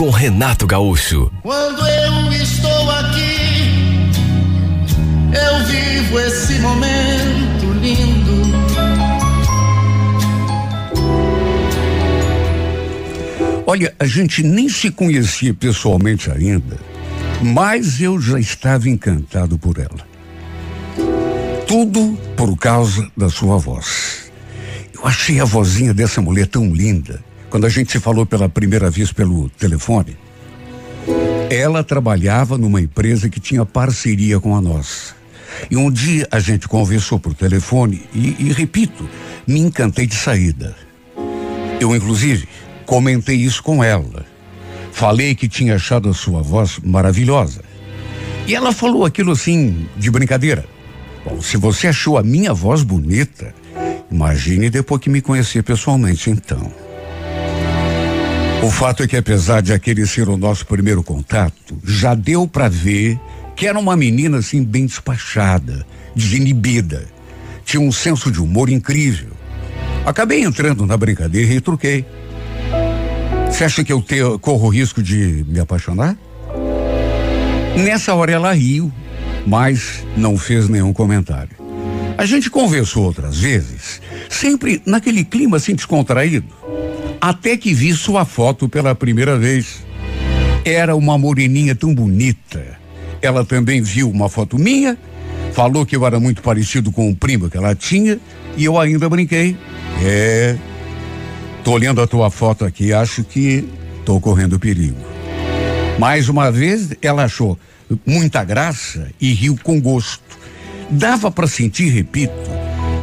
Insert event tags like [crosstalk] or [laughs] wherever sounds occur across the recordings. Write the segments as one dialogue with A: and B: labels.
A: com Renato Gaúcho.
B: Quando eu estou aqui, eu vivo esse momento lindo.
C: Olha, a gente nem se conhecia pessoalmente ainda, mas eu já estava encantado por ela. Tudo por causa da sua voz. Eu achei a vozinha dessa mulher tão linda. Quando a gente se falou pela primeira vez pelo telefone, ela trabalhava numa empresa que tinha parceria com a nossa. E um dia a gente conversou por telefone e, e repito, me encantei de saída. Eu, inclusive, comentei isso com ela. Falei que tinha achado a sua voz maravilhosa. E ela falou aquilo assim, de brincadeira. Bom, se você achou a minha voz bonita, imagine depois que me conhecer pessoalmente, então. O fato é que, apesar de aquele ser o nosso primeiro contato, já deu para ver que era uma menina assim bem despachada, desinibida. Tinha um senso de humor incrível. Acabei entrando na brincadeira e retruquei. Você acha que eu te, corro o risco de me apaixonar? Nessa hora ela riu, mas não fez nenhum comentário. A gente conversou outras vezes, sempre naquele clima assim descontraído, até que vi sua foto pela primeira vez. Era uma moreninha tão bonita. Ela também viu uma foto minha, falou que eu era muito parecido com o primo que ela tinha, e eu ainda brinquei. É, tô olhando a tua foto aqui, acho que tô correndo perigo. Mais uma vez, ela achou muita graça e riu com gosto. Dava para sentir, repito,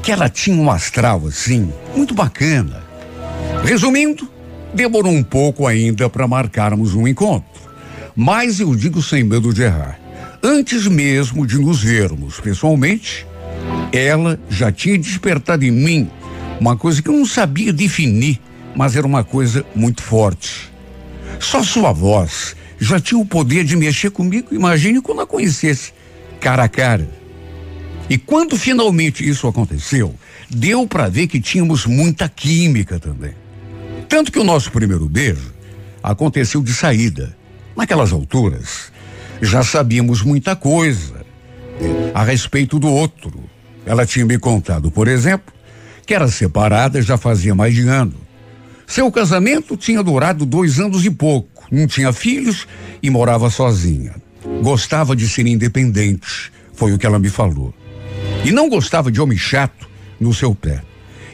C: que ela tinha um astral assim, muito bacana. Resumindo, demorou um pouco ainda para marcarmos um encontro. Mas eu digo sem medo de errar. Antes mesmo de nos vermos pessoalmente, ela já tinha despertado em mim uma coisa que eu não sabia definir, mas era uma coisa muito forte. Só sua voz já tinha o poder de mexer comigo, imagine quando a conhecesse, cara a cara. E quando finalmente isso aconteceu, deu para ver que tínhamos muita química também. Tanto que o nosso primeiro beijo aconteceu de saída. Naquelas alturas, já sabíamos muita coisa a respeito do outro. Ela tinha me contado, por exemplo, que era separada já fazia mais de ano. Seu casamento tinha durado dois anos e pouco, não tinha filhos e morava sozinha. Gostava de ser independente, foi o que ela me falou. E não gostava de homem chato no seu pé.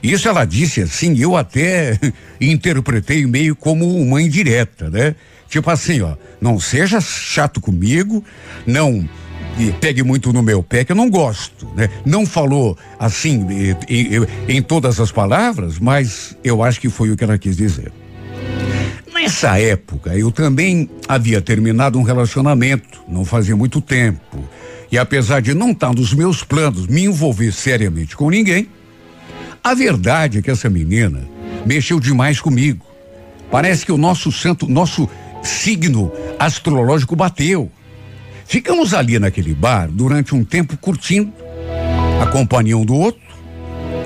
C: Isso ela disse assim, eu até [laughs] interpretei meio como uma indireta, né? Tipo assim, ó, não seja chato comigo, não pegue muito no meu pé, que eu não gosto, né? Não falou assim em, todas as palavras, mas eu acho que foi o que ela quis dizer. Nessa época, eu também havia terminado um relacionamento, não fazia muito tempo. E apesar de não estar nos meus planos me envolver seriamente com ninguém, a verdade é que essa menina mexeu demais comigo. Parece que o nosso santo, nosso signo astrológico bateu. Ficamos ali naquele bar durante um tempo curtindo a companhia um do outro,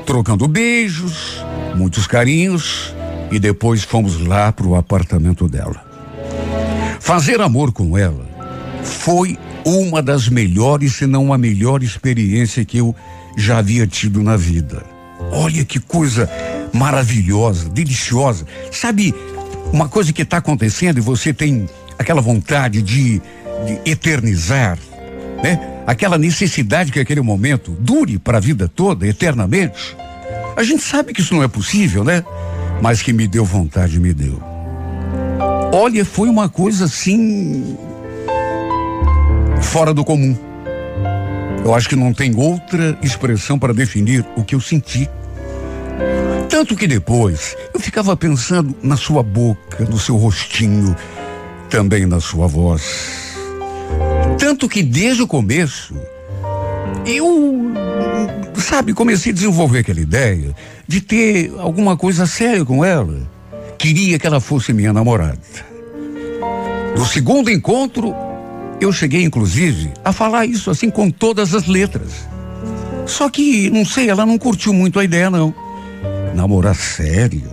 C: trocando beijos, muitos carinhos e depois fomos lá para o apartamento dela. Fazer amor com ela foi uma das melhores, se não a melhor experiência que eu já havia tido na vida. Olha que coisa maravilhosa, deliciosa. Sabe, uma coisa que está acontecendo e você tem aquela vontade de de eternizar, né? Aquela necessidade que aquele momento dure para a vida toda, eternamente. A gente sabe que isso não é possível, né? Mas que me deu vontade, me deu. Olha, foi uma coisa assim fora do comum. Eu acho que não tem outra expressão para definir o que eu senti. Tanto que depois eu ficava pensando na sua boca, no seu rostinho, também na sua voz. Tanto que desde o começo, eu, sabe, comecei a desenvolver aquela ideia de ter alguma coisa séria com ela. Queria que ela fosse minha namorada. No segundo encontro, eu cheguei, inclusive, a falar isso assim com todas as letras. Só que, não sei, ela não curtiu muito a ideia, não. Namorar sério?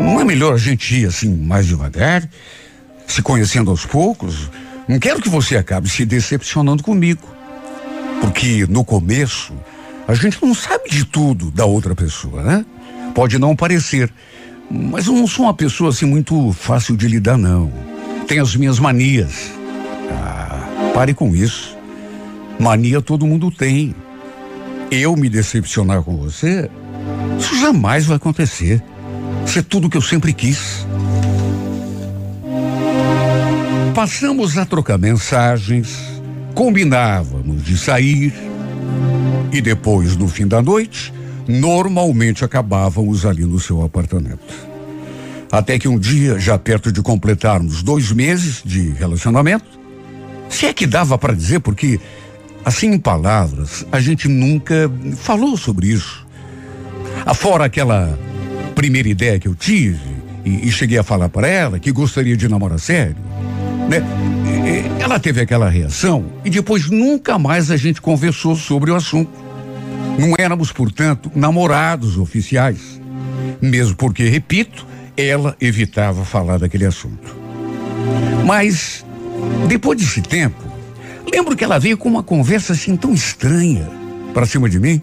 C: Não é melhor a gente ir assim mais devagar, se conhecendo aos poucos? Não quero que você acabe se decepcionando comigo. Porque no começo, a gente não sabe de tudo da outra pessoa, né? Pode não parecer, mas eu não sou uma pessoa assim muito fácil de lidar, não. Tenho as minhas manias. Ah, pare com isso. Mania todo mundo tem. Eu me decepcionar com você, isso jamais vai acontecer. Isso é tudo que eu sempre quis. Passamos a trocar mensagens, combinávamos de sair e depois, no fim da noite, normalmente acabávamos ali no seu apartamento. Até que um dia, já perto de completarmos dois meses de relacionamento, se é que dava para dizer, porque, assim em palavras, a gente nunca falou sobre isso. Afora aquela primeira ideia que eu tive e, e cheguei a falar para ela que gostaria de namorar sério, né? Ela teve aquela reação e depois nunca mais a gente conversou sobre o assunto. Não éramos, portanto, namorados oficiais. Mesmo porque, repito, ela evitava falar daquele assunto. Mas, depois desse tempo, lembro que ela veio com uma conversa assim tão estranha para cima de mim.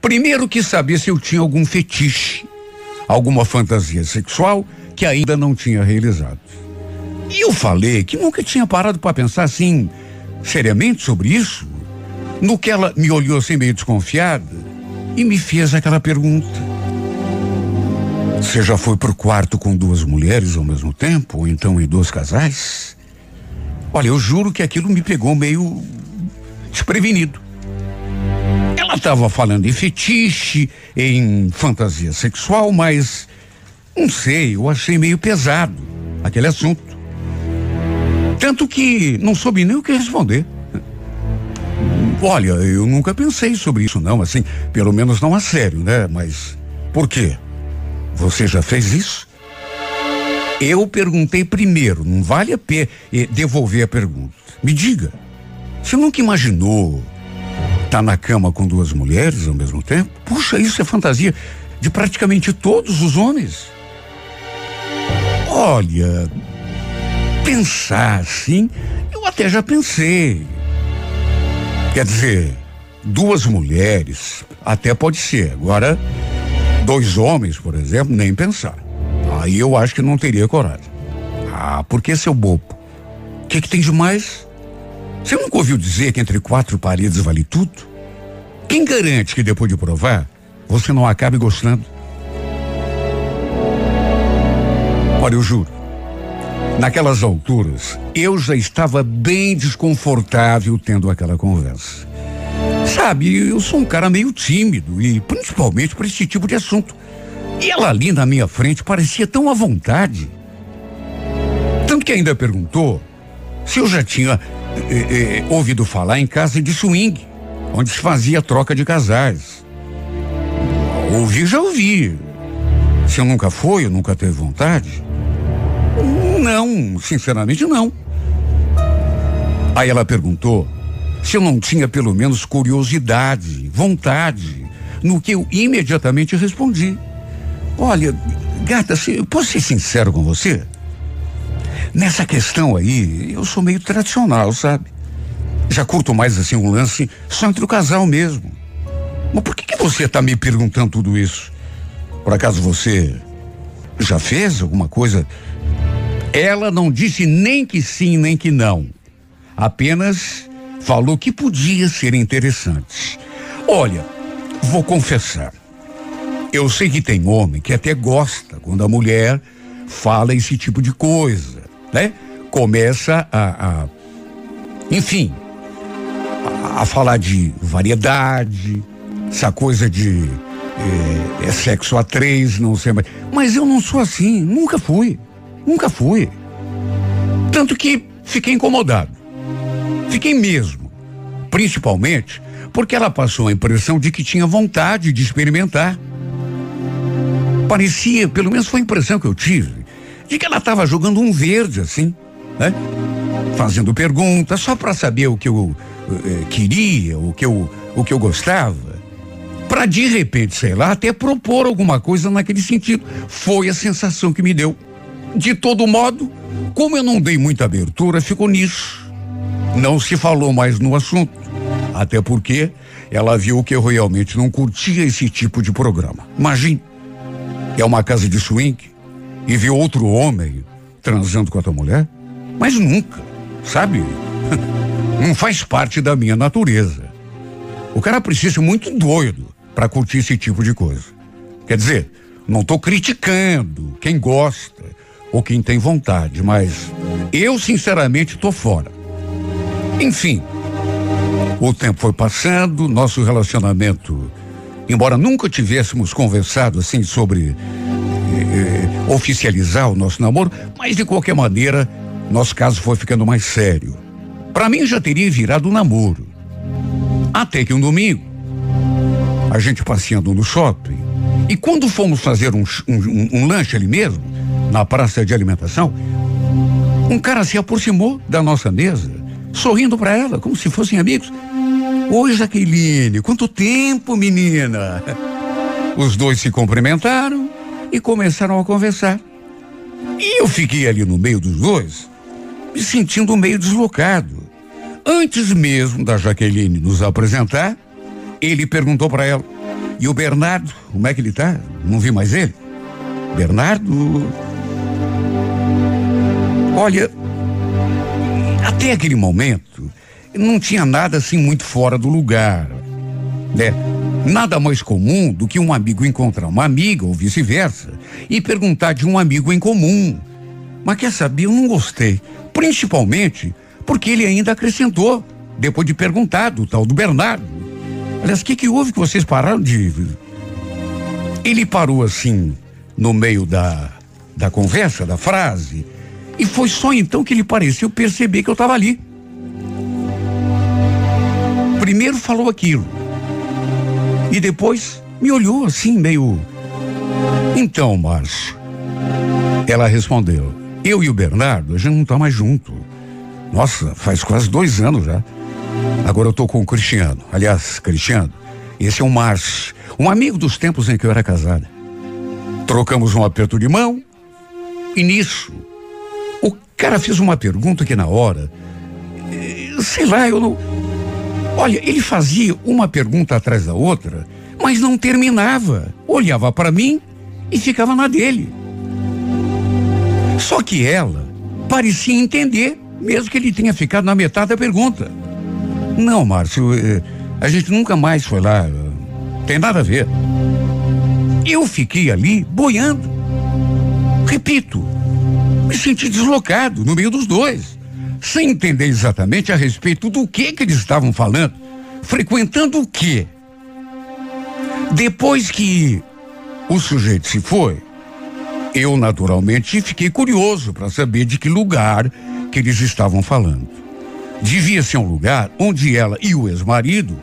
C: Primeiro que sabia se eu tinha algum fetiche, alguma fantasia sexual que ainda não tinha realizado. E eu falei que nunca tinha parado para pensar assim, seriamente sobre isso. No que ela me olhou assim meio desconfiada e me fez aquela pergunta. Você já foi pro quarto com duas mulheres ao mesmo tempo, ou então em dois casais? Olha, eu juro que aquilo me pegou meio desprevenido. Ela estava falando em fetiche, em fantasia sexual, mas não sei, eu achei meio pesado aquele assunto. Tanto que não soube nem o que responder. Olha, eu nunca pensei sobre isso não, assim, pelo menos não a sério, né? Mas por quê? Você já fez isso? Eu perguntei primeiro, não vale a pena devolver a pergunta. Me diga, você nunca imaginou estar tá na cama com duas mulheres ao mesmo tempo? Puxa, isso é fantasia de praticamente todos os homens. Olha, pensar assim, eu até já pensei. Quer dizer, duas mulheres, até pode ser. Agora, Dois homens, por exemplo, nem pensar. Aí eu acho que não teria coragem. Ah, porque seu bobo? O que, que tem de mais? Você nunca ouviu dizer que entre quatro paredes vale tudo? Quem garante que depois de provar, você não acabe gostando? Olha, eu juro. Naquelas alturas, eu já estava bem desconfortável tendo aquela conversa. Sabe, eu sou um cara meio tímido e principalmente para esse tipo de assunto. E ela ali na minha frente parecia tão à vontade. Tanto que ainda perguntou se eu já tinha eh, eh, ouvido falar em casa de swing, onde se fazia troca de casais. Ouvi, já ouvi. Se eu nunca foi, eu nunca teve vontade? Não, sinceramente não. Aí ela perguntou se eu não tinha pelo menos curiosidade, vontade, no que eu imediatamente respondi. Olha, gata, se, eu posso ser sincero com você? Nessa questão aí, eu sou meio tradicional, sabe? Já curto mais assim um lance só entre o casal mesmo. Mas por que, que você está me perguntando tudo isso? Por acaso você já fez alguma coisa? Ela não disse nem que sim, nem que não. Apenas falou que podia ser interessante. Olha, vou confessar. Eu sei que tem homem que até gosta quando a mulher fala esse tipo de coisa, né? Começa a, a enfim, a, a, falar de variedade, essa coisa de é, é sexo a três, não sei mais. Mas eu não sou assim, nunca fui, nunca fui. Tanto que fiquei incomodado. Fiquei mesmo. Principalmente porque ela passou a impressão de que tinha vontade de experimentar. Parecia, pelo menos foi a impressão que eu tive, de que ela estava jogando um verde assim, né? Fazendo perguntas só para saber o que eu eh, queria, o que eu, o que eu gostava. Para de repente, sei lá, até propor alguma coisa naquele sentido. Foi a sensação que me deu. De todo modo, como eu não dei muita abertura, ficou nisso. Não se falou mais no assunto. Até porque ela viu que eu realmente não curtia esse tipo de programa. Imagine, é uma casa de swing e viu outro homem transando com a tua mulher, mas nunca, sabe? [laughs] Não faz parte da minha natureza. O cara precisa ser muito doido para curtir esse tipo de coisa. Quer dizer, não estou criticando quem gosta ou quem tem vontade, mas eu sinceramente estou fora. Enfim, o tempo foi passando, nosso relacionamento, embora nunca tivéssemos conversado assim sobre eh, eh, oficializar o nosso namoro, mas de qualquer maneira, nosso caso foi ficando mais sério. Para mim já teria virado um namoro. Até que um domingo, a gente passeando no shopping, e quando fomos fazer um, um, um lanche ali mesmo, na praça de alimentação, um cara se aproximou da nossa mesa, sorrindo para ela, como se fossem amigos. Oi, Jaqueline, quanto tempo, menina? Os dois se cumprimentaram e começaram a conversar. E eu fiquei ali no meio dos dois, me sentindo meio deslocado. Antes mesmo da Jaqueline nos apresentar, ele perguntou para ela: E o Bernardo, como é que ele tá? Não vi mais ele? Bernardo. Olha, até aquele momento, não tinha nada assim muito fora do lugar, né? Nada mais comum do que um amigo encontrar uma amiga ou vice-versa e perguntar de um amigo em comum. Mas quer saber, eu não gostei. Principalmente porque ele ainda acrescentou, depois de perguntar do tal do Bernardo. Aliás, o que, que houve que vocês pararam de. Ele parou assim, no meio da, da conversa, da frase, e foi só então que ele pareceu perceber que eu estava ali primeiro falou aquilo. E depois me olhou assim, meio. Então, Márcio. Ela respondeu: Eu e o Bernardo, a gente não tá mais junto. Nossa, faz quase dois anos já. Agora eu tô com o Cristiano. Aliás, Cristiano, esse é o Márcio, um amigo dos tempos em que eu era casada. Trocamos um aperto de mão e nisso o cara fez uma pergunta que na hora, eh, sei lá, eu não, Olha, ele fazia uma pergunta atrás da outra, mas não terminava. Olhava para mim e ficava na dele. Só que ela parecia entender, mesmo que ele tenha ficado na metade da pergunta. Não, Márcio, eh, a gente nunca mais foi lá. Tem nada a ver. Eu fiquei ali boiando. Repito, me senti deslocado no meio dos dois sem entender exatamente a respeito do que que eles estavam falando, frequentando o quê. Depois que o sujeito se foi, eu naturalmente fiquei curioso para saber de que lugar que eles estavam falando. Devia ser um lugar onde ela e o ex-marido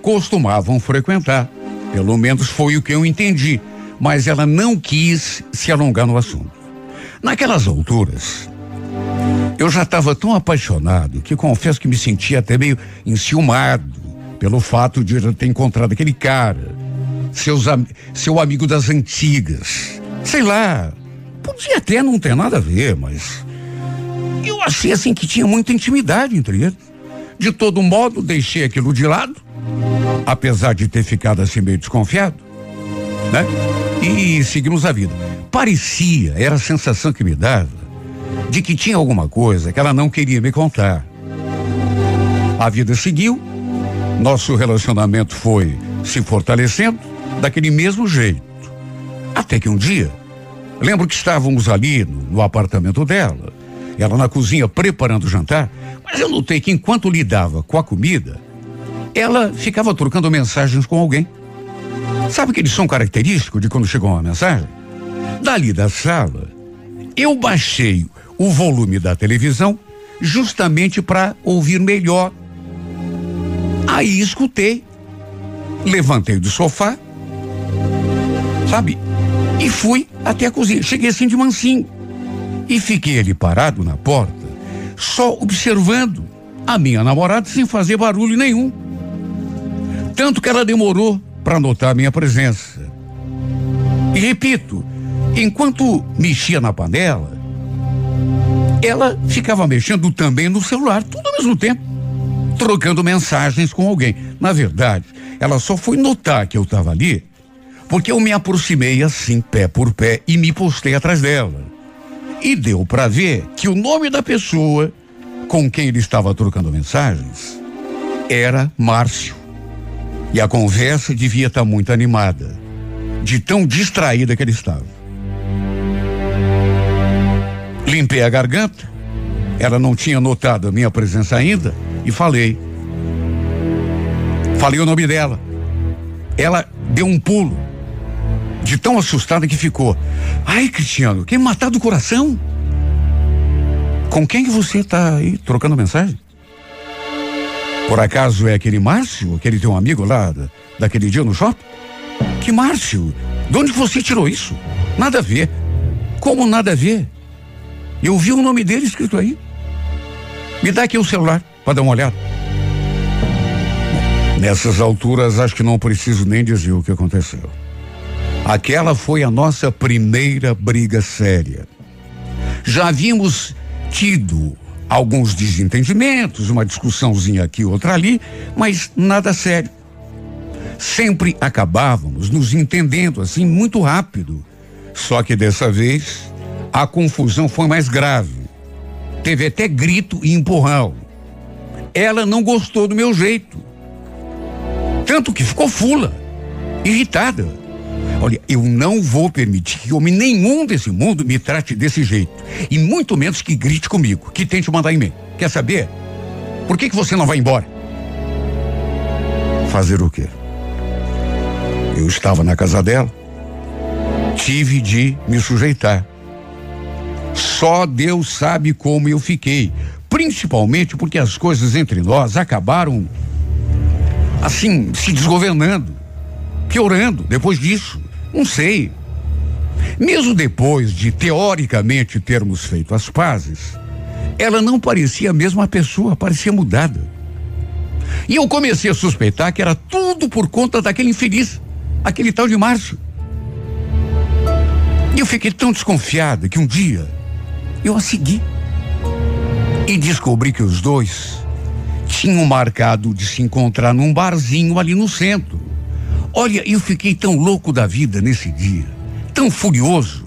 C: costumavam frequentar. Pelo menos foi o que eu entendi, mas ela não quis se alongar no assunto. Naquelas alturas, eu já estava tão apaixonado que confesso que me sentia até meio enciumado pelo fato de eu ter encontrado aquele cara, seus, seu amigo das antigas. Sei lá, podia até não ter nada a ver, mas eu achei assim que tinha muita intimidade entre eles. De todo modo, deixei aquilo de lado, apesar de ter ficado assim meio desconfiado, né? E seguimos a vida. Parecia, era a sensação que me dava, de que tinha alguma coisa que ela não queria me contar. A vida seguiu, nosso relacionamento foi se fortalecendo daquele mesmo jeito. Até que um dia, lembro que estávamos ali no, no apartamento dela, ela na cozinha preparando o jantar, mas eu notei que enquanto lidava com a comida, ela ficava trocando mensagens com alguém. Sabe aquele som característico de quando chegou uma mensagem? Dali da sala, eu baixei o volume da televisão justamente para ouvir melhor. Aí escutei, levantei do sofá, sabe? E fui até a cozinha. Cheguei assim de mansinho. E fiquei ali parado na porta, só observando a minha namorada sem fazer barulho nenhum. Tanto que ela demorou para notar minha presença. E repito, enquanto mexia na panela, ela ficava mexendo também no celular, tudo ao mesmo tempo, trocando mensagens com alguém. Na verdade, ela só foi notar que eu estava ali porque eu me aproximei assim, pé por pé, e me postei atrás dela. E deu para ver que o nome da pessoa com quem ele estava trocando mensagens era Márcio. E a conversa devia estar tá muito animada, de tão distraída que ele estava. Limpei a garganta, ela não tinha notado a minha presença ainda, e falei. Falei o nome dela. Ela deu um pulo, de tão assustada que ficou. Ai, Cristiano, quer matar do coração? Com quem que você está aí trocando mensagem? Por acaso é aquele Márcio, aquele teu amigo lá da, daquele dia no shopping? Que Márcio? De onde você tirou isso? Nada a ver. Como nada a ver? Eu vi o nome dele escrito aí. Me dá aqui o celular para dar uma olhada. Nessas alturas, acho que não preciso nem dizer o que aconteceu. Aquela foi a nossa primeira briga séria. Já havíamos tido alguns desentendimentos, uma discussãozinha aqui, outra ali, mas nada sério. Sempre acabávamos nos entendendo assim muito rápido. Só que dessa vez a confusão foi mais grave. Teve até grito e empurrão. Ela não gostou do meu jeito. Tanto que ficou fula, irritada. Olha, eu não vou permitir que homem nenhum desse mundo me trate desse jeito. E muito menos que grite comigo, que tente mandar em mim. Quer saber? Por que, que você não vai embora? Fazer o quê? Eu estava na casa dela. Tive de me sujeitar. Só Deus sabe como eu fiquei. Principalmente porque as coisas entre nós acabaram assim, se desgovernando, piorando depois disso. Não sei. Mesmo depois de teoricamente termos feito as pazes, ela não parecia a mesma pessoa, parecia mudada. E eu comecei a suspeitar que era tudo por conta daquele infeliz, aquele tal de Márcio. E eu fiquei tão desconfiada que um dia eu a segui e descobri que os dois tinham marcado de se encontrar num barzinho ali no centro. Olha, eu fiquei tão louco da vida nesse dia, tão furioso,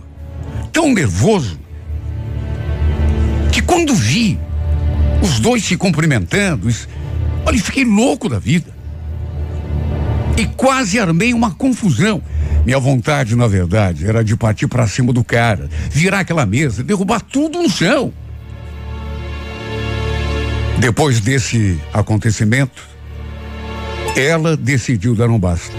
C: tão nervoso, que quando vi os dois se cumprimentando, olha, fiquei louco da vida. E quase armei uma confusão. Minha vontade, na verdade, era de partir para cima do cara, virar aquela mesa, derrubar tudo no chão. Depois desse acontecimento, ela decidiu dar um basta.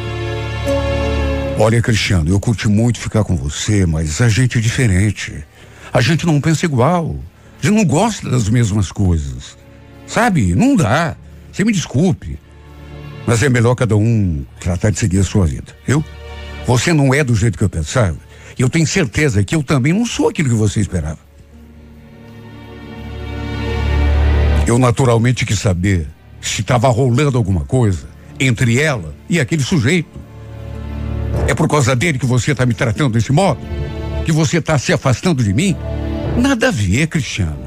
C: Olha, Cristiano, eu curti muito ficar com você, mas a gente é diferente. A gente não pensa igual. A gente não gosta das mesmas coisas. Sabe? Não dá. Você me desculpe. Mas é melhor cada um tratar de seguir a sua vida, viu? Você não é do jeito que eu pensava. E eu tenho certeza que eu também não sou aquilo que você esperava. Eu naturalmente quis saber se estava rolando alguma coisa entre ela e aquele sujeito. É por causa dele que você está me tratando desse modo? Que você está se afastando de mim? Nada a ver, Cristiano.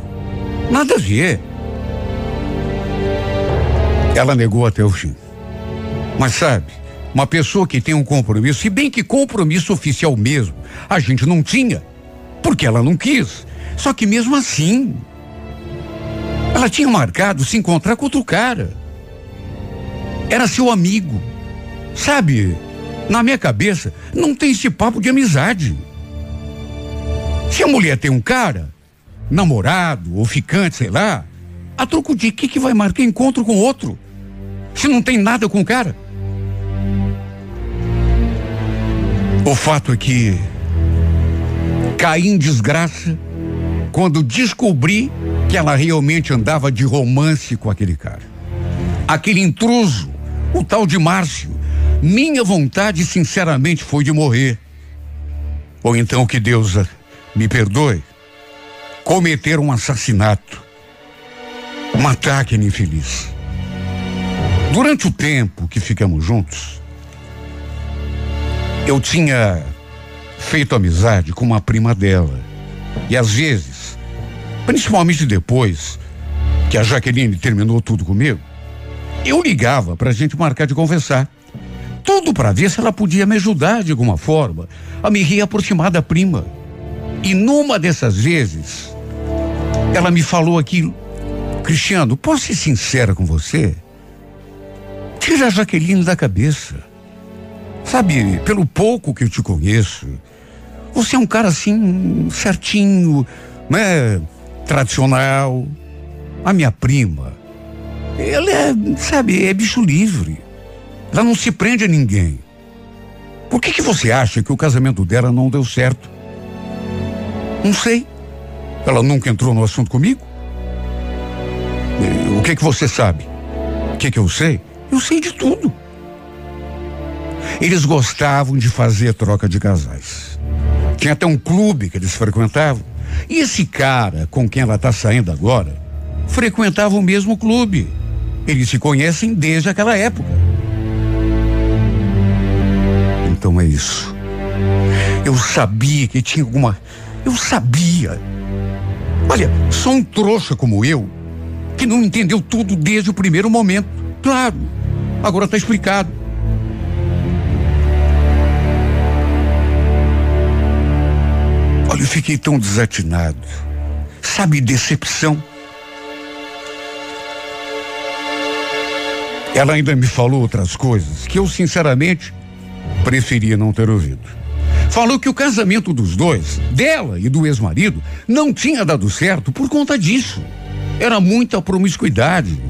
C: Nada a ver. Ela negou até o fim. Mas sabe, uma pessoa que tem um compromisso, se bem que compromisso oficial mesmo, a gente não tinha, porque ela não quis. Só que mesmo assim, ela tinha marcado se encontrar com outro cara. Era seu amigo. Sabe, na minha cabeça, não tem esse papo de amizade. Se a mulher tem um cara, namorado ou ficante, sei lá, a troco de que que vai marcar encontro com outro? Se não tem nada com o cara? O fato é que caí em desgraça quando descobri que ela realmente andava de romance com aquele cara. Aquele intruso, o tal de Márcio. Minha vontade, sinceramente, foi de morrer. Ou então que Deus me perdoe, cometer um assassinato, matar aquele infeliz. Durante o tempo que ficamos juntos, eu tinha feito amizade com uma prima dela. E às vezes, principalmente depois que a Jaqueline terminou tudo comigo, eu ligava para a gente marcar de conversar. Tudo para ver se ela podia me ajudar de alguma forma a me reaproximar da prima. E numa dessas vezes, ela me falou aquilo. Cristiano, posso ser sincera com você? Tira a Jaqueline da cabeça. Sabe, pelo pouco que eu te conheço, você é um cara assim, certinho, né? Tradicional. A minha prima, ela é, sabe, é bicho livre. Ela não se prende a ninguém. Por que que você acha que o casamento dela não deu certo? Não sei. Ela nunca entrou no assunto comigo? O que que você sabe? O que que eu sei? Eu sei de tudo. Eles gostavam de fazer troca de casais. Tinha até um clube que eles frequentavam. E esse cara com quem ela está saindo agora frequentava o mesmo clube. Eles se conhecem desde aquela época. Então é isso. Eu sabia que tinha alguma. Eu sabia. Olha, só um trouxa como eu, que não entendeu tudo desde o primeiro momento. Claro, agora está explicado. Eu fiquei tão desatinado. Sabe, decepção. Ela ainda me falou outras coisas que eu, sinceramente, preferia não ter ouvido. Falou que o casamento dos dois, dela e do ex-marido, não tinha dado certo por conta disso. Era muita promiscuidade.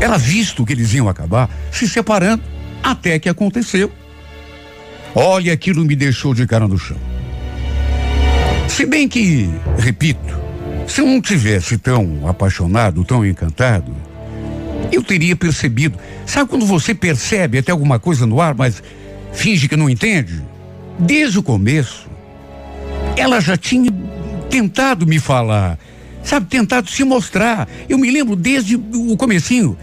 C: Era visto que eles iam acabar se separando, até que aconteceu. Olha, aquilo me deixou de cara no chão. Se bem que, repito, se eu não tivesse tão apaixonado, tão encantado, eu teria percebido. Sabe quando você percebe até alguma coisa no ar, mas finge que não entende? Desde o começo, ela já tinha tentado me falar, sabe, tentado se mostrar. Eu me lembro desde o comecinho.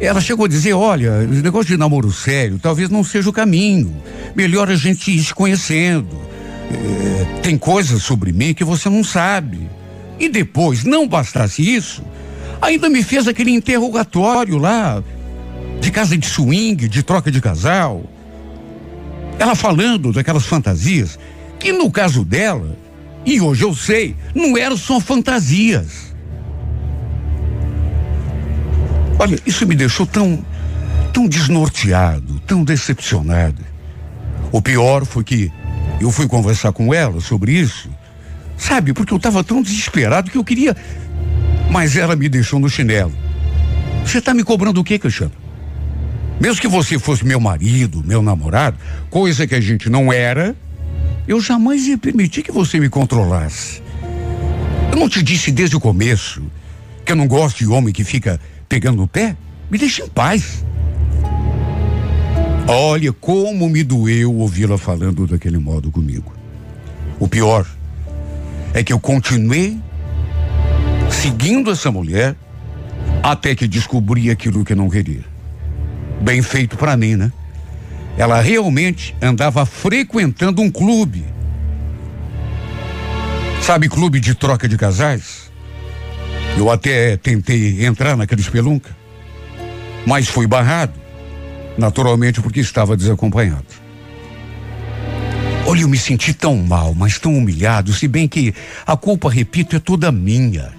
C: Ela chegou a dizer, olha, o negócio de namoro sério talvez não seja o caminho. Melhor a gente ir se conhecendo. É, tem coisas sobre mim que você não sabe. E depois, não bastasse isso, Ainda me fez aquele interrogatório lá, de casa de swing, de troca de casal. Ela falando daquelas fantasias, que no caso dela, e hoje eu sei, não eram só fantasias. Olha, isso me deixou tão, tão desnorteado, tão decepcionado. O pior foi que eu fui conversar com ela sobre isso, sabe, porque eu estava tão desesperado que eu queria mas ela me deixou no chinelo. Você está me cobrando o quê, Cristiano? Mesmo que você fosse meu marido, meu namorado, coisa que a gente não era, eu jamais ia permitir que você me controlasse. Eu não te disse desde o começo que eu não gosto de homem que fica pegando no pé? Me deixe em paz. Olha como me doeu ouvi-la falando daquele modo comigo. O pior é que eu continuei seguindo essa mulher até que descobri aquilo que não queria. Bem feito para mim, né? Ela realmente andava frequentando um clube. Sabe, clube de troca de casais? Eu até tentei entrar naquele espelunca, mas fui barrado, naturalmente porque estava desacompanhado. Olha, eu me senti tão mal, mas tão humilhado, se bem que a culpa, repito, é toda minha.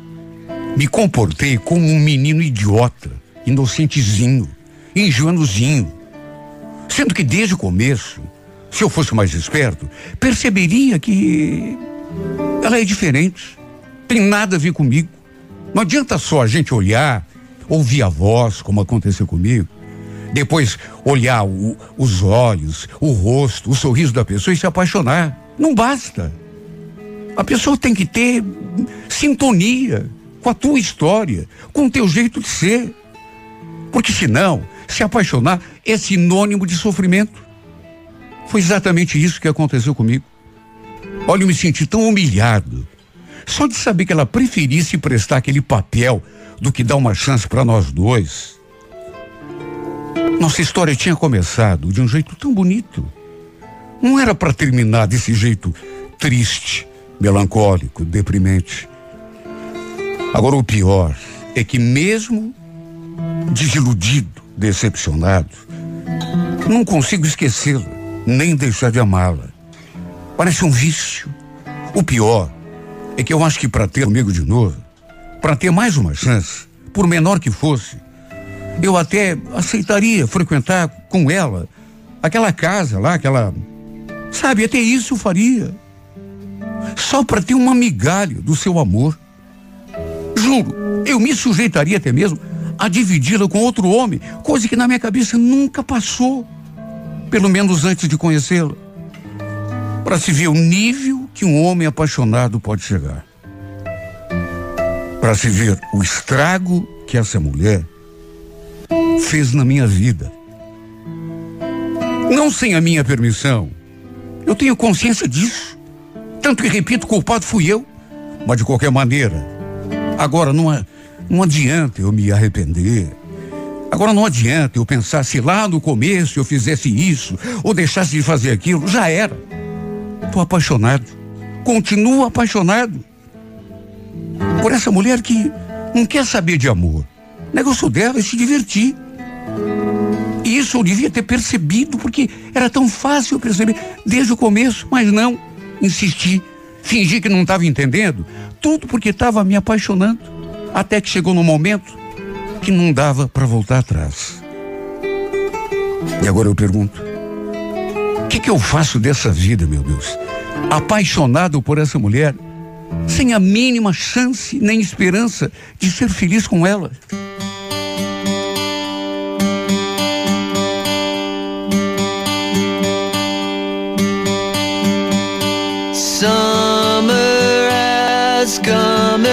C: Me comportei como um menino idiota, inocentezinho, ingênuozinho. Sendo que desde o começo, se eu fosse mais esperto, perceberia que ela é diferente. Tem nada a ver comigo. Não adianta só a gente olhar, ouvir a voz, como aconteceu comigo, depois olhar o, os olhos, o rosto, o sorriso da pessoa e se apaixonar. Não basta. A pessoa tem que ter sintonia com a tua história, com o teu jeito de ser. Porque senão, se apaixonar é sinônimo de sofrimento. Foi exatamente isso que aconteceu comigo. Olha, eu me senti tão humilhado. Só de saber que ela preferisse prestar aquele papel do que dar uma chance para nós dois. Nossa história tinha começado de um jeito tão bonito. Não era para terminar desse jeito triste, melancólico, deprimente. Agora o pior é que mesmo desiludido, decepcionado, não consigo esquecê-la, nem deixar de amá-la. Parece um vício. O pior é que eu acho que para ter comigo de novo, para ter mais uma chance, por menor que fosse, eu até aceitaria frequentar com ela aquela casa lá, aquela. Sabe, até isso eu faria. Só para ter uma migalha do seu amor. Juro, eu me sujeitaria até mesmo a dividi-la com outro homem, coisa que na minha cabeça nunca passou, pelo menos antes de conhecê-la. Para se ver o nível que um homem apaixonado pode chegar. Para se ver o estrago que essa mulher fez na minha vida. Não sem a minha permissão. Eu tenho consciência disso. Tanto que, repito, culpado fui eu. Mas de qualquer maneira, agora não, não adianta eu me arrepender. Agora não adianta eu pensar se lá no começo eu fizesse isso ou deixasse de fazer aquilo. Já era. Estou apaixonado. Continuo apaixonado. Por essa mulher que não quer saber de amor. Negócio dela é se divertir. E isso eu devia ter percebido, porque era tão fácil perceber desde o começo, mas não. Insisti, fingi que não estava entendendo, tudo porque estava me apaixonando. Até que chegou no momento que não dava para voltar atrás. E agora eu pergunto: o que, que eu faço dessa vida, meu Deus? Apaixonado por essa mulher, sem a mínima chance nem esperança de ser feliz com ela.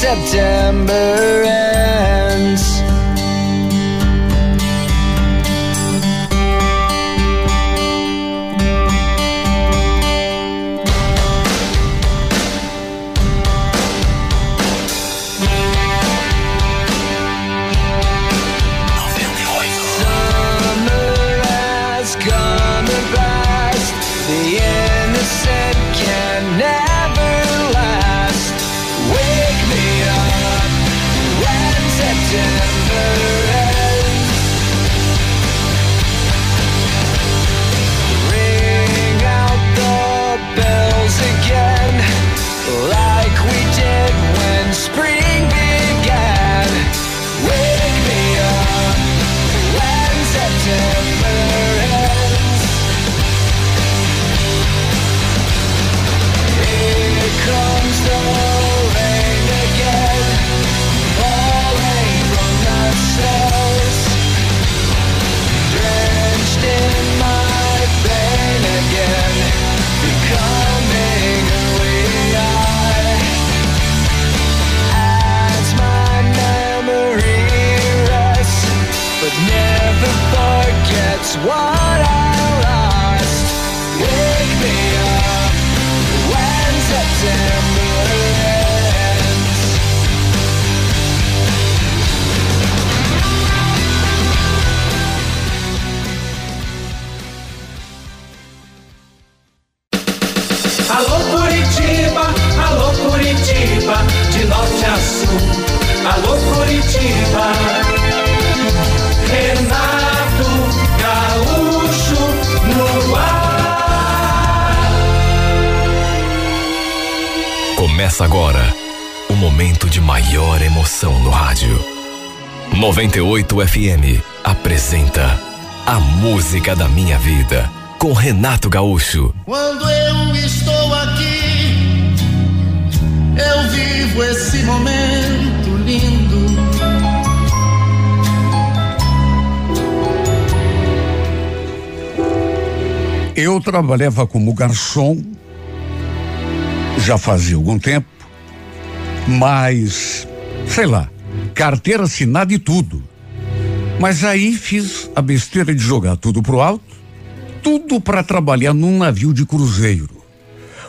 D: September ends.
A: FM apresenta A Música da Minha Vida com Renato Gaúcho.
B: Quando eu estou aqui, eu vivo esse momento lindo.
C: Eu trabalhava como garçom já fazia algum tempo, mas, sei lá, carteira assinada e tudo. Mas aí fiz a besteira de jogar tudo pro alto, tudo para trabalhar num navio de cruzeiro.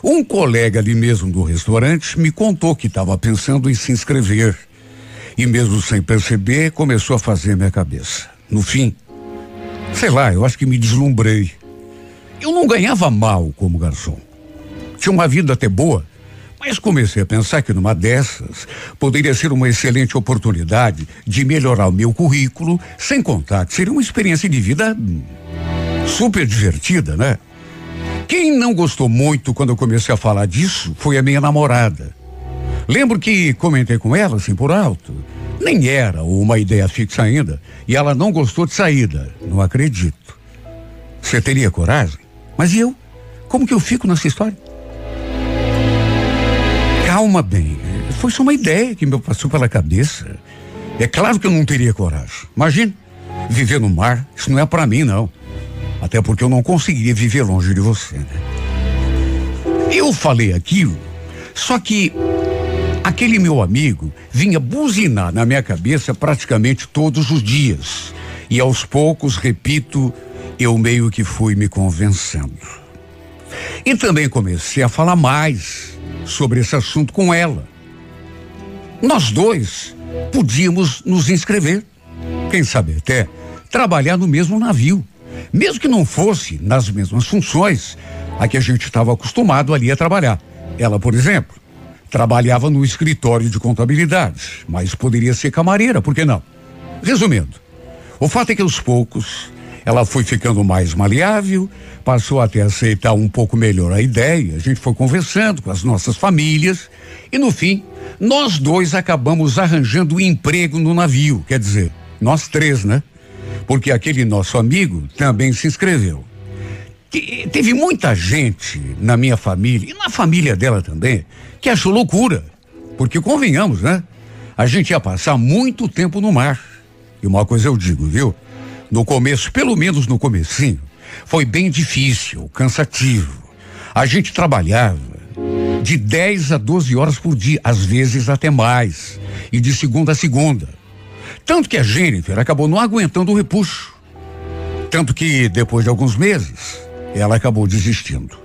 C: Um colega ali mesmo do restaurante me contou que estava pensando em se inscrever. E mesmo sem perceber, começou a fazer minha cabeça. No fim, sei lá, eu acho que me deslumbrei. Eu não ganhava mal como garçom. Tinha uma vida até boa, mas comecei a pensar que numa dessas poderia ser uma excelente oportunidade de melhorar o meu currículo, sem contar que seria uma experiência de vida hum, super divertida, né? Quem não gostou muito quando eu comecei a falar disso foi a minha namorada. Lembro que comentei com ela, assim, por alto. Nem era uma ideia fixa ainda, e ela não gostou de saída. Não acredito. Você teria coragem? Mas e eu? Como que eu fico nessa história? Calma bem. Foi só uma ideia que me passou pela cabeça. É claro que eu não teria coragem. Imagine, viver no mar, isso não é para mim, não. Até porque eu não conseguiria viver longe de você, né? Eu falei aquilo, só que aquele meu amigo vinha buzinar na minha cabeça praticamente todos os dias. E aos poucos, repito, eu meio que fui me convencendo. E também comecei a falar mais sobre esse assunto com ela. Nós dois podíamos nos inscrever. Quem sabe até trabalhar no mesmo navio. Mesmo que não fosse nas mesmas funções a que a gente estava acostumado ali a trabalhar. Ela, por exemplo, trabalhava no escritório de contabilidade, mas poderia ser camareira, por que não? Resumindo, o fato é que aos poucos ela foi ficando mais maleável, passou até aceitar um pouco melhor a ideia, a gente foi conversando com as nossas famílias e no fim, nós dois acabamos arranjando um emprego no navio, quer dizer, nós três, né? Porque aquele nosso amigo também se inscreveu. Te- Teve muita gente na minha família e na família dela também que achou loucura. Porque convenhamos, né? A gente ia passar muito tempo no mar. E uma coisa eu digo, viu? No começo, pelo menos no comecinho, foi bem difícil, cansativo. A gente trabalhava de 10 a 12 horas por dia, às vezes até mais, e de segunda a segunda. Tanto que a Jennifer acabou não aguentando o repuxo. Tanto que, depois de alguns meses, ela acabou desistindo.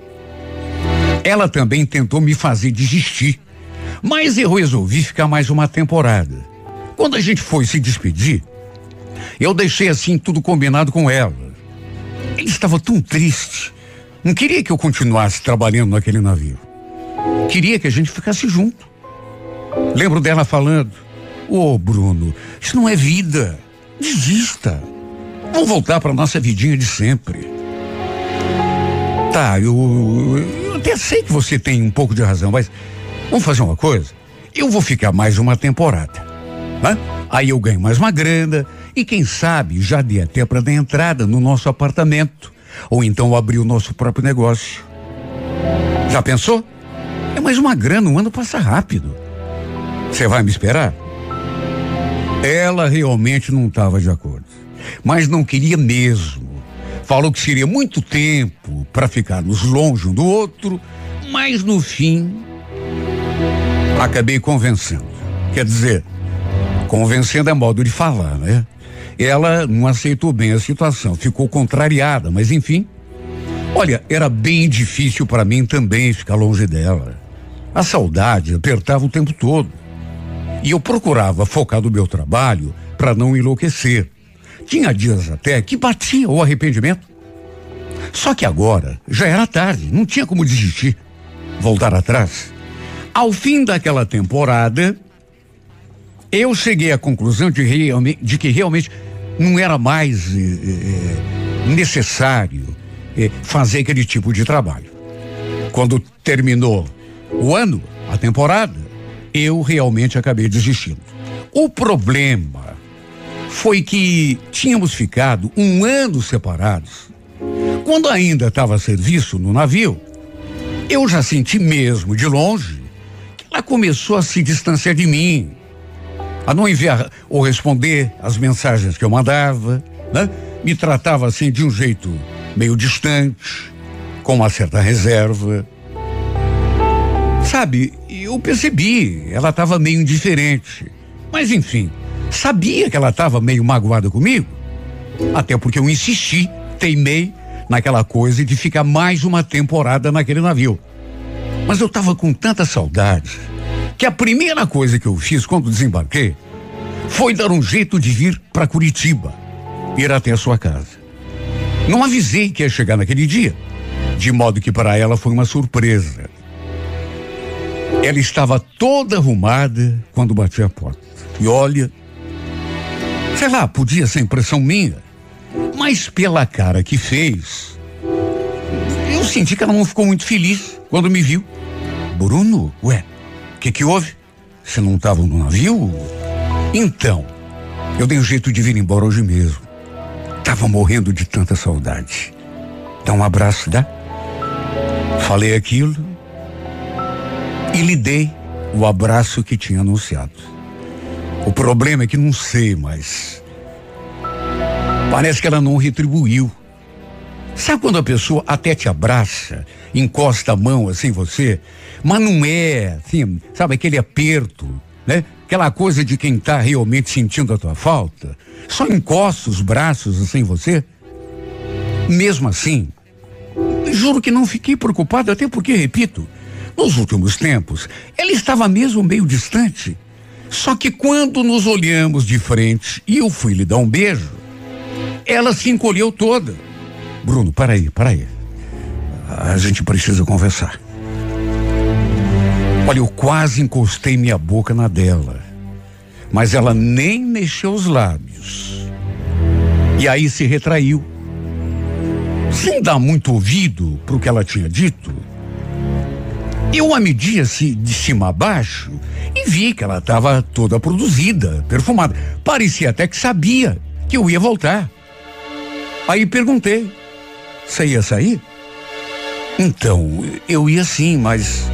C: Ela também tentou me fazer desistir, mas eu resolvi ficar mais uma temporada. Quando a gente foi se despedir, eu deixei assim tudo combinado com ela. Ele estava tão triste. Não queria que eu continuasse trabalhando naquele navio. Queria que a gente ficasse junto. Lembro dela falando: Ô Bruno, isso não é vida. Desista. Vamos voltar para nossa vidinha de sempre. Tá, eu, eu até sei que você tem um pouco de razão, mas vamos fazer uma coisa? Eu vou ficar mais uma temporada. Né? Aí eu ganho mais uma grana e quem sabe já dê até para dar entrada no nosso apartamento. Ou então abrir o nosso próprio negócio. Já pensou? É mais uma grana, um ano passa rápido. Você vai me esperar? Ela realmente não estava de acordo, mas não queria mesmo. Falou que seria muito tempo para ficarmos longe um do outro, mas no fim acabei convencendo. Quer dizer, convencendo é modo de falar, né? Ela não aceitou bem a situação, ficou contrariada, mas enfim. Olha, era bem difícil para mim também ficar longe dela. A saudade apertava o tempo todo. E eu procurava focar no meu trabalho para não enlouquecer. Tinha dias até que batia o arrependimento. Só que agora já era tarde, não tinha como desistir. Voltar atrás. Ao fim daquela temporada, Eu cheguei à conclusão de, de que realmente não era mais eh, necessário eh, fazer aquele tipo de trabalho. Quando terminou o ano, a temporada, eu realmente acabei desistindo. O problema foi que tínhamos ficado um ano separados. Quando ainda estava a serviço no navio, eu já senti mesmo de longe que ela começou a se distanciar de mim, a não enviar ou responder as mensagens que eu mandava, né? Me tratava assim de um jeito meio distante, com uma certa reserva. Sabe, eu percebi, ela estava meio indiferente. Mas enfim, sabia que ela estava meio magoada comigo. Até porque eu insisti, teimei naquela coisa de ficar mais uma temporada naquele navio. Mas eu estava com tanta saudade que a primeira coisa que eu fiz quando desembarquei foi dar um jeito de vir para Curitiba, ir até a sua casa. Não avisei que ia chegar naquele dia, de modo que para ela foi uma surpresa. Ela estava toda arrumada quando bati a porta. E olha, sei lá, podia ser impressão minha, mas pela cara que fez, eu senti que ela não ficou muito feliz quando me viu. Bruno, ué, que que houve? Você não estava no navio? Então, eu dei um jeito de vir embora hoje mesmo. Tava morrendo de tanta saudade. Dá um abraço, dá? Falei aquilo e lhe dei o abraço que tinha anunciado. O problema é que não sei, mas parece que ela não retribuiu. Sabe quando a pessoa até te abraça, encosta a mão assim você, mas não é, assim, sabe aquele aperto, né? Aquela coisa de quem está realmente sentindo a tua falta, só encosta os braços assim você. Mesmo assim, juro que não fiquei preocupado, até porque, repito, nos últimos tempos, ela estava mesmo meio distante. Só que quando nos olhamos de frente e eu fui lhe dar um beijo, ela se encolheu toda. Bruno, para aí, para aí. A gente precisa conversar. Olha, eu quase encostei minha boca na dela, mas ela nem mexeu os lábios. E aí se retraiu. Sem dar muito ouvido para o que ela tinha dito, eu a media se de cima a baixo e vi que ela estava toda produzida, perfumada. Parecia até que sabia que eu ia voltar. Aí perguntei: você ia sair? Então, eu ia sim, mas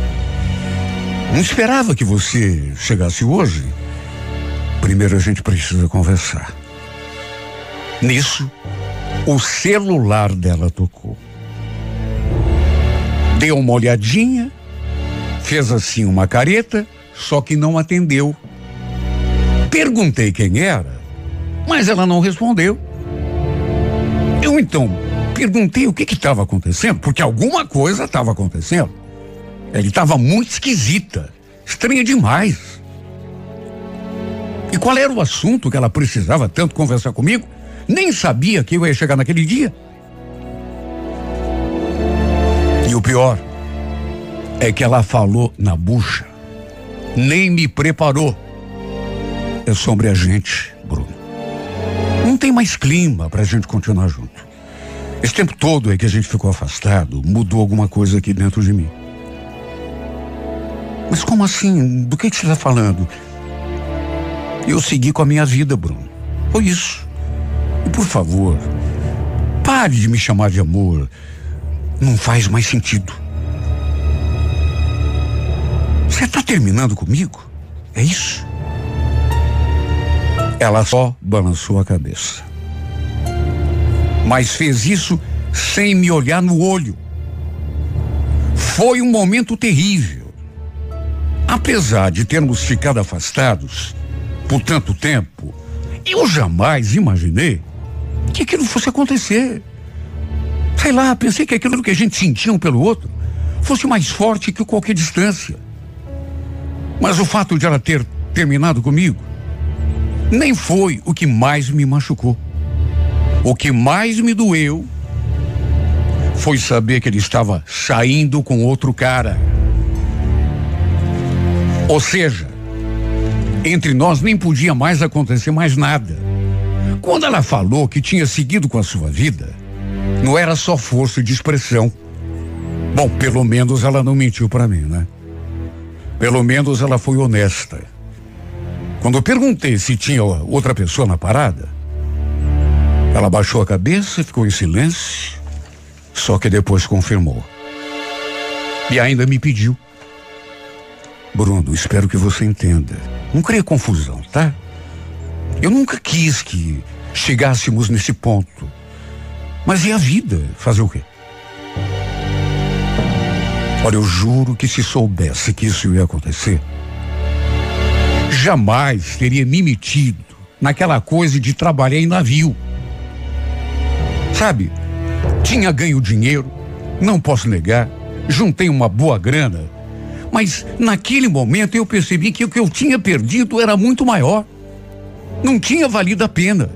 C: não esperava que você chegasse hoje. Primeiro a gente precisa conversar. Nisso, o celular dela tocou. Deu uma olhadinha, fez assim uma careta, só que não atendeu. Perguntei quem era, mas ela não respondeu. Eu então perguntei o que estava acontecendo, porque alguma coisa estava acontecendo. Ele estava muito esquisita, estranha demais. E qual era o assunto que ela precisava tanto conversar comigo? Nem sabia que eu ia chegar naquele dia. E o pior é que ela falou na bucha, nem me preparou. É sobre a gente, Bruno. Não tem mais clima pra gente continuar junto. Esse tempo todo é que a gente ficou afastado, mudou alguma coisa aqui dentro de mim. Mas como assim? Do que, que você está falando? Eu segui com a minha vida, Bruno. Foi isso. E por favor, pare de me chamar de amor. Não faz mais sentido. Você está terminando comigo? É isso? Ela só balançou a cabeça. Mas fez isso sem me olhar no olho. Foi um momento terrível. Apesar de termos ficado afastados por tanto tempo, eu jamais imaginei que aquilo fosse acontecer. Sei lá, pensei que aquilo que a gente sentia um pelo outro fosse mais forte que qualquer distância. Mas o fato de ela ter terminado comigo nem foi o que mais me machucou. O que mais me doeu foi saber que ele estava saindo com outro cara. Ou seja, Entre nós nem podia mais acontecer mais nada. Quando ela falou que tinha seguido com a sua vida, não era só força de expressão. Bom, pelo menos ela não mentiu para mim, né? Pelo menos ela foi honesta. Quando eu perguntei se tinha outra pessoa na parada, ela baixou a cabeça, ficou em silêncio, só que depois confirmou. E ainda me pediu. Bruno, espero que você entenda. Não cria confusão, tá? Eu nunca quis que chegássemos nesse ponto. Mas e a vida? Fazer o quê? Olha, eu juro que se soubesse que isso ia acontecer, jamais teria me metido naquela coisa de trabalhar em navio. Sabe? Tinha ganho dinheiro, não posso negar, juntei uma boa grana, mas naquele momento eu percebi que o que eu tinha perdido era muito maior. Não tinha valido a pena.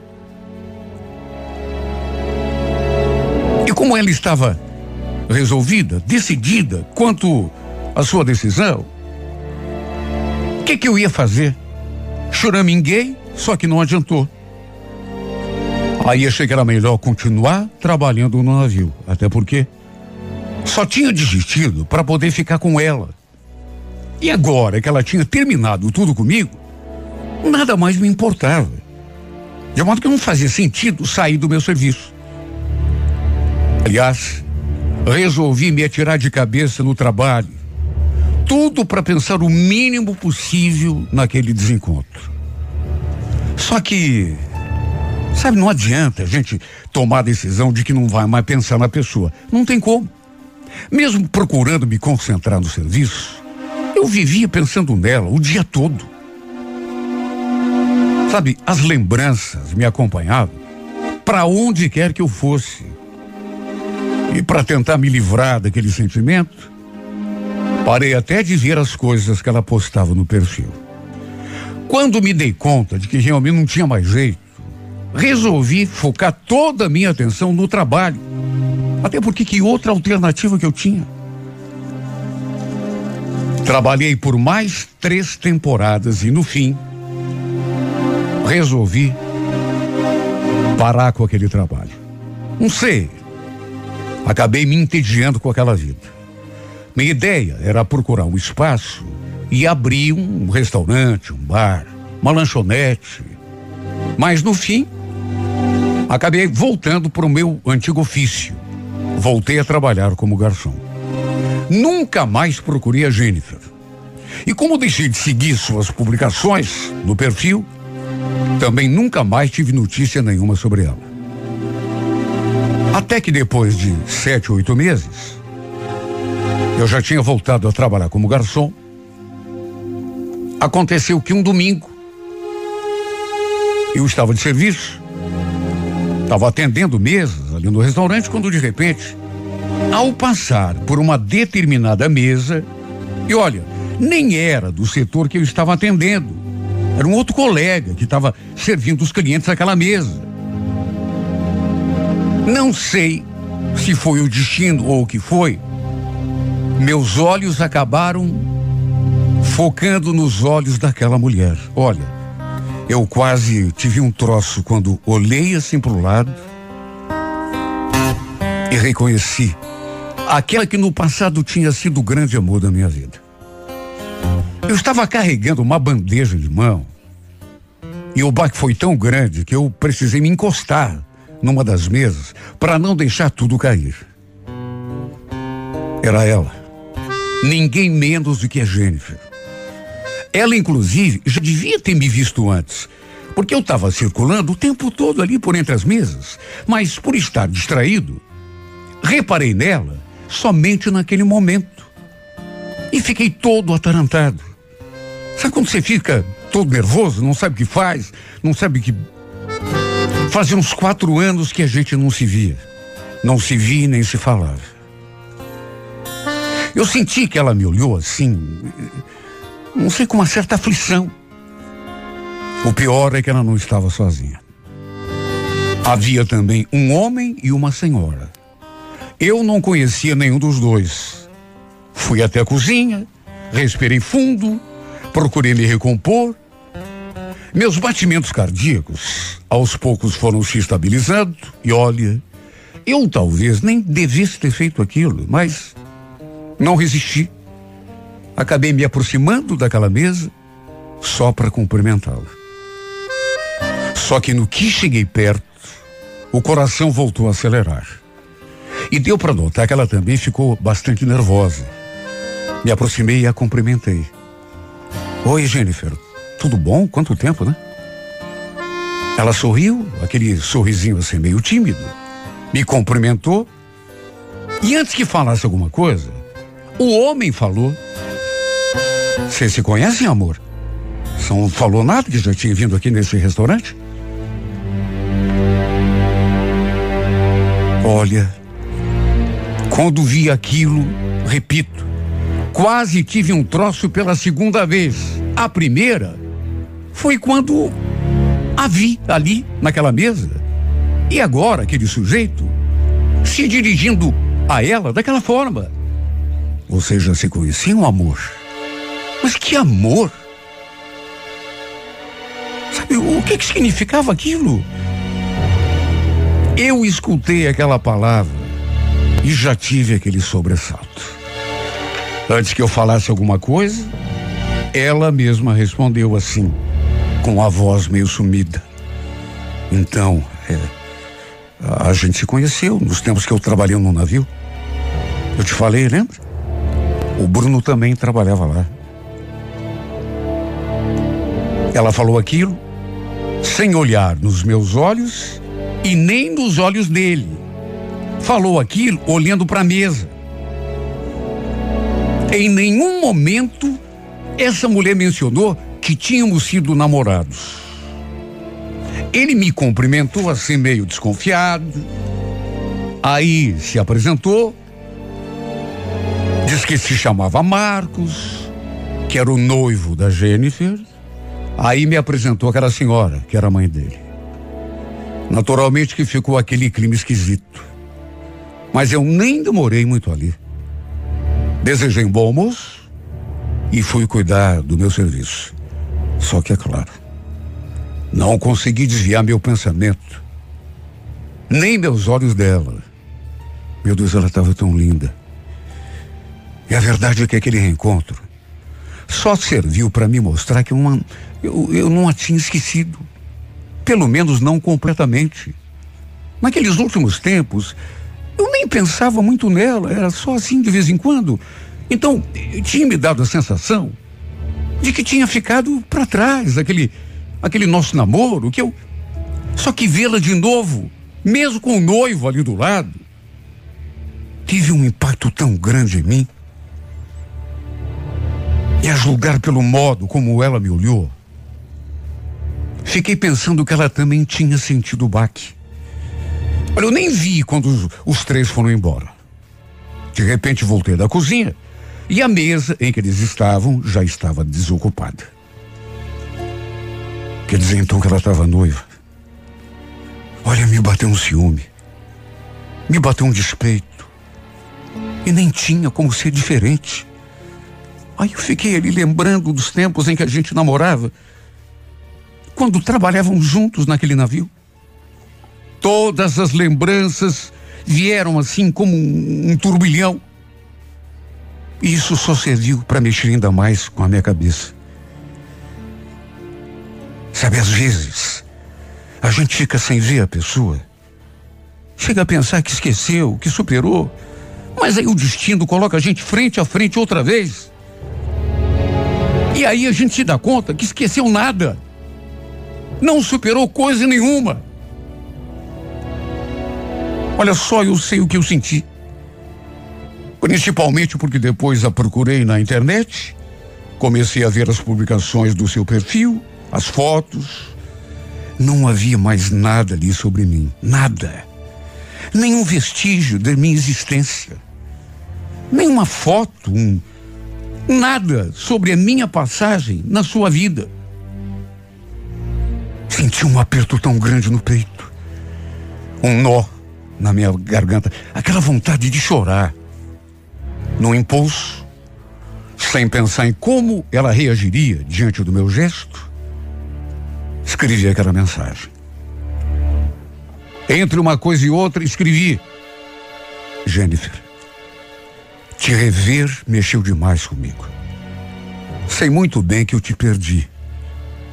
C: E como ela estava resolvida, decidida quanto à sua decisão, o que, que eu ia fazer? Choraminguei, só que não adiantou. Aí achei que era melhor continuar trabalhando no navio, até porque só tinha desistido para poder ficar com ela. E agora que ela tinha terminado tudo comigo, nada mais me importava. De modo que não fazia sentido sair do meu serviço. Aliás, resolvi me atirar de cabeça no trabalho. Tudo para pensar o mínimo possível naquele desencontro. Só que, sabe, não adianta a gente tomar a decisão de que não vai mais pensar na pessoa. Não tem como. Mesmo procurando me concentrar no serviço, eu vivia pensando nela o dia todo. Sabe, as lembranças me acompanhavam para onde quer que eu fosse. E para tentar me livrar daquele sentimento, parei até de ver as coisas que ela postava no perfil. Quando me dei conta de que realmente não tinha mais jeito, resolvi focar toda a minha atenção no trabalho. Até porque que outra alternativa que eu tinha? Trabalhei por mais três temporadas e no fim resolvi parar com aquele trabalho. Não sei. Acabei me entediando com aquela vida. Minha ideia era procurar um espaço e abrir um restaurante, um bar, uma lanchonete. Mas no fim, acabei voltando para o meu antigo ofício. Voltei a trabalhar como garçom. Nunca mais procurei a Jennifer. E como deixei de seguir suas publicações no perfil, também nunca mais tive notícia nenhuma sobre ela. Até que depois de sete, oito meses, eu já tinha voltado a trabalhar como garçom. Aconteceu que um domingo, eu estava de serviço, estava atendendo mesas ali no restaurante, quando de repente ao passar por uma determinada mesa, e olha, nem era do setor que eu estava atendendo, era um outro colega que estava servindo os clientes àquela mesa. Não sei se foi o destino ou o que foi, meus olhos acabaram focando nos olhos daquela mulher. Olha, eu quase tive um troço quando olhei assim para o lado e reconheci aquela que no passado tinha sido o grande amor da minha vida. Eu estava carregando uma bandeja de mão e o baque foi tão grande que eu precisei me encostar numa das mesas para não deixar tudo cair. Era ela. Ninguém menos do que a Jennifer. Ela, inclusive, já devia ter me visto antes, porque eu estava circulando o tempo todo ali por entre as mesas, mas por estar distraído, reparei nela somente naquele momento. E fiquei todo atarantado. Sabe quando você fica todo nervoso, não sabe o que faz, não sabe o que. Fazia uns quatro anos que a gente não se via. Não se via nem se falava. Eu senti que ela me olhou assim, não sei, com uma certa aflição. O pior é que ela não estava sozinha. Havia também um homem e uma senhora. Eu não conhecia nenhum dos dois. Fui até a cozinha, respirei fundo, procurei me recompor Meus batimentos cardíacos aos poucos foram se estabilizando e olha, eu talvez nem devesse ter feito aquilo, mas não resisti. Acabei me aproximando daquela mesa só para cumprimentá-la. Só que no que cheguei perto, o coração voltou a acelerar. E deu para notar que ela também ficou bastante nervosa. Me aproximei e a cumprimentei. Oi, Jennifer. Tudo bom? Quanto tempo, né? Ela sorriu, aquele sorrisinho assim meio tímido. Me cumprimentou. E antes que falasse alguma coisa, o homem falou: Vocês se conhecem, amor? Você não falou nada que já tinha vindo aqui nesse restaurante? Olha, quando vi aquilo, repito, quase tive um troço pela segunda vez. A primeira foi quando a vi ali naquela mesa. E agora aquele sujeito se dirigindo a ela daquela forma. Vocês já se conheciam, amor? Mas que amor? Sabe o que, que significava aquilo? Eu escutei aquela palavra e já tive aquele sobressalto. Antes que eu falasse alguma coisa, ela mesma respondeu assim, com a voz meio sumida. Então, é, a gente se conheceu nos tempos que eu trabalhei no navio. Eu te falei, lembra? O Bruno também trabalhava lá. Ela falou aquilo, sem olhar nos meus olhos e nem nos olhos dele. Falou aquilo olhando para a mesa. Em nenhum momento essa mulher mencionou que tínhamos sido namorados. Ele me cumprimentou assim meio desconfiado. Aí se apresentou. Diz que se chamava Marcos, que era o noivo da Jennifer. Aí me apresentou aquela senhora, que era a mãe dele. Naturalmente que ficou aquele clima esquisito. Mas eu nem demorei muito ali. Desejei um bom almoço e fui cuidar do meu serviço. Só que é claro, não consegui desviar meu pensamento, nem meus olhos dela. Meu Deus, ela estava tão linda. E a verdade é que aquele reencontro só serviu para me mostrar que uma, eu, eu não a tinha esquecido. Pelo menos não completamente. Naqueles últimos tempos, eu nem pensava muito nela, era só assim de vez em quando. Então, tinha me dado a sensação de que tinha ficado para trás aquele, aquele nosso namoro, que eu. Só que vê-la de novo, mesmo com o noivo ali do lado, tive um impacto tão grande em mim. E a julgar pelo modo como ela me olhou, Fiquei pensando que ela também tinha sentido o baque. Olha, eu nem vi quando os, os três foram embora. De repente voltei da cozinha e a mesa em que eles estavam já estava desocupada. Quer dizer então que ela estava noiva. Olha, me bateu um ciúme. Me bateu um despeito. E nem tinha como ser diferente. Aí eu fiquei ali lembrando dos tempos em que a gente namorava quando trabalhavam juntos naquele navio. Todas as lembranças vieram assim como um, um turbilhão. E isso só serviu para mexer ainda mais com a minha cabeça. Sabe, às vezes, a gente fica sem ver a pessoa. Chega a pensar que esqueceu, que superou. Mas aí o destino coloca a gente frente a frente outra vez. E aí a gente se dá conta que esqueceu nada. Não superou coisa nenhuma. Olha só, eu sei o que eu senti. Principalmente porque depois a procurei na internet, comecei a ver as publicações do seu perfil, as fotos. Não havia mais nada ali sobre mim. Nada. Nenhum vestígio da minha existência. Nenhuma foto, um, nada sobre a minha passagem na sua vida. Senti um aperto tão grande no peito. Um nó na minha garganta. Aquela vontade de chorar. No impulso, sem pensar em como ela reagiria diante do meu gesto, escrevi aquela mensagem. Entre uma coisa e outra, escrevi: Jennifer, te rever mexeu demais comigo. Sei muito bem que eu te perdi.